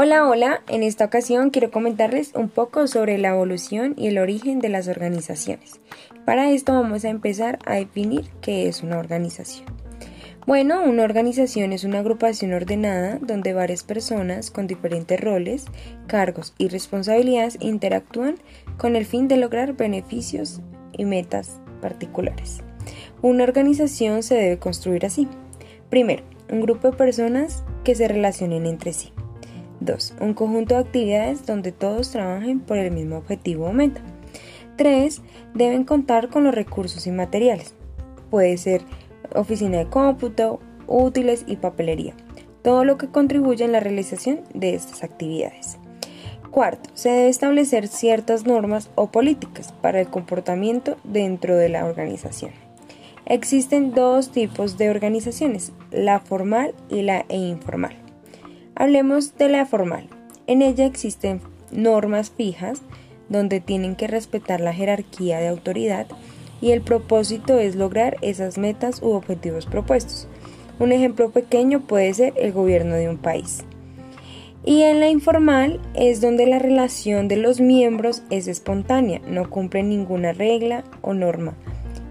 Hola, hola, en esta ocasión quiero comentarles un poco sobre la evolución y el origen de las organizaciones. Para esto vamos a empezar a definir qué es una organización. Bueno, una organización es una agrupación ordenada donde varias personas con diferentes roles, cargos y responsabilidades interactúan con el fin de lograr beneficios y metas particulares. Una organización se debe construir así. Primero, un grupo de personas que se relacionen entre sí. 2. Un conjunto de actividades donde todos trabajen por el mismo objetivo o meta. 3. Deben contar con los recursos y materiales. Puede ser oficina de cómputo, útiles y papelería. Todo lo que contribuye en la realización de estas actividades. Cuarto, se debe establecer ciertas normas o políticas para el comportamiento dentro de la organización. Existen dos tipos de organizaciones, la formal y la e informal. Hablemos de la formal. En ella existen normas fijas donde tienen que respetar la jerarquía de autoridad y el propósito es lograr esas metas u objetivos propuestos. Un ejemplo pequeño puede ser el gobierno de un país. Y en la informal es donde la relación de los miembros es espontánea, no cumple ninguna regla o norma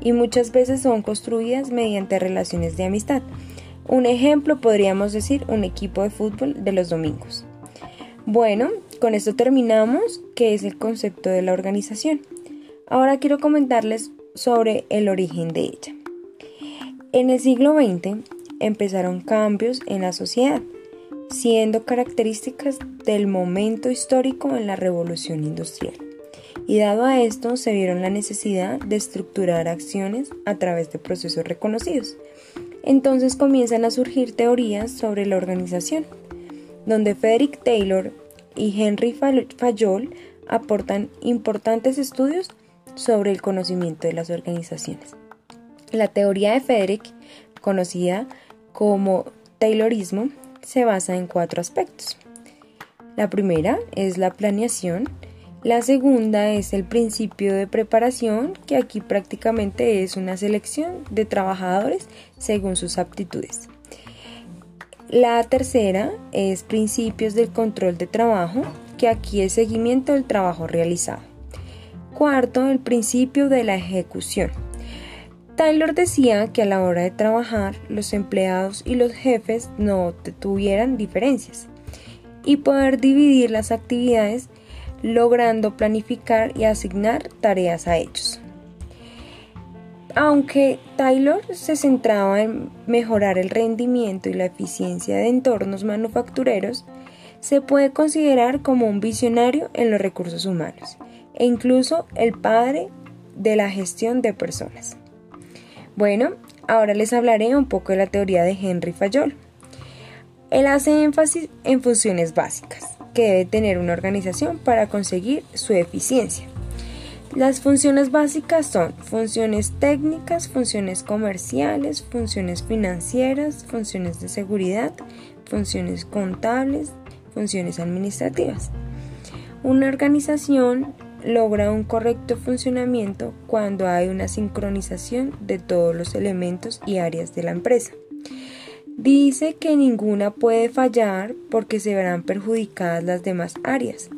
y muchas veces son construidas mediante relaciones de amistad. Un ejemplo podríamos decir un equipo de fútbol de los domingos. Bueno, con esto terminamos, que es el concepto de la organización. Ahora quiero comentarles sobre el origen de ella. En el siglo XX empezaron cambios en la sociedad, siendo características del momento histórico en la revolución industrial. Y dado a esto, se vieron la necesidad de estructurar acciones a través de procesos reconocidos, entonces comienzan a surgir teorías sobre la organización, donde Frederick Taylor y Henry Fayol aportan importantes estudios sobre el conocimiento de las organizaciones. La teoría de Frederick, conocida como Taylorismo, se basa en cuatro aspectos. La primera es la planeación, la segunda es el principio de preparación, que aquí prácticamente es una selección de trabajadores según sus aptitudes. La tercera es principios del control de trabajo, que aquí es seguimiento del trabajo realizado. Cuarto, el principio de la ejecución. Taylor decía que a la hora de trabajar los empleados y los jefes no tuvieran diferencias y poder dividir las actividades logrando planificar y asignar tareas a ellos. Aunque Taylor se centraba en mejorar el rendimiento y la eficiencia de entornos manufactureros, se puede considerar como un visionario en los recursos humanos e incluso el padre de la gestión de personas. Bueno, ahora les hablaré un poco de la teoría de Henry Fayol. Él hace énfasis en funciones básicas que debe tener una organización para conseguir su eficiencia. Las funciones básicas son funciones técnicas, funciones comerciales, funciones financieras, funciones de seguridad, funciones contables, funciones administrativas. Una organización logra un correcto funcionamiento cuando hay una sincronización de todos los elementos y áreas de la empresa. Dice que ninguna puede fallar porque se verán perjudicadas las demás áreas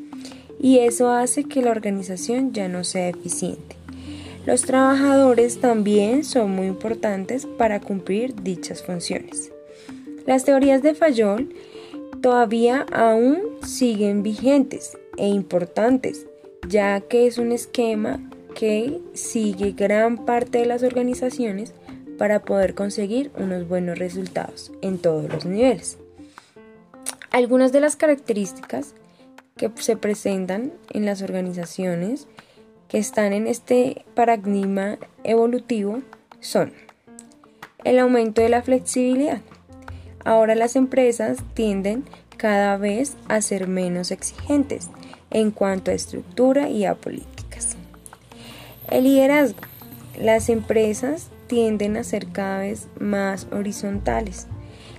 y eso hace que la organización ya no sea eficiente. Los trabajadores también son muy importantes para cumplir dichas funciones. Las teorías de Fayol todavía aún siguen vigentes e importantes, ya que es un esquema que sigue gran parte de las organizaciones para poder conseguir unos buenos resultados en todos los niveles. Algunas de las características que se presentan en las organizaciones que están en este paradigma evolutivo son el aumento de la flexibilidad. Ahora las empresas tienden cada vez a ser menos exigentes en cuanto a estructura y a políticas. El liderazgo. Las empresas tienden a ser cada vez más horizontales.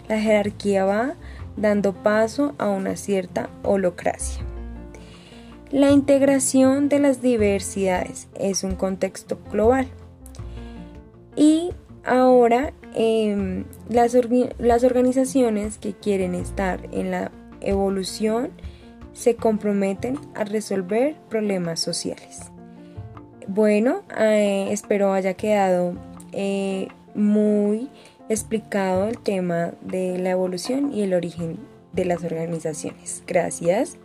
La jerarquía va dando paso a una cierta holocracia. La integración de las diversidades es un contexto global. Y ahora em, las, las organizaciones que quieren estar en la evolución se comprometen a resolver problemas sociales. Bueno, eh, espero haya quedado eh, muy explicado el tema de la evolución y el origen de las organizaciones. Gracias.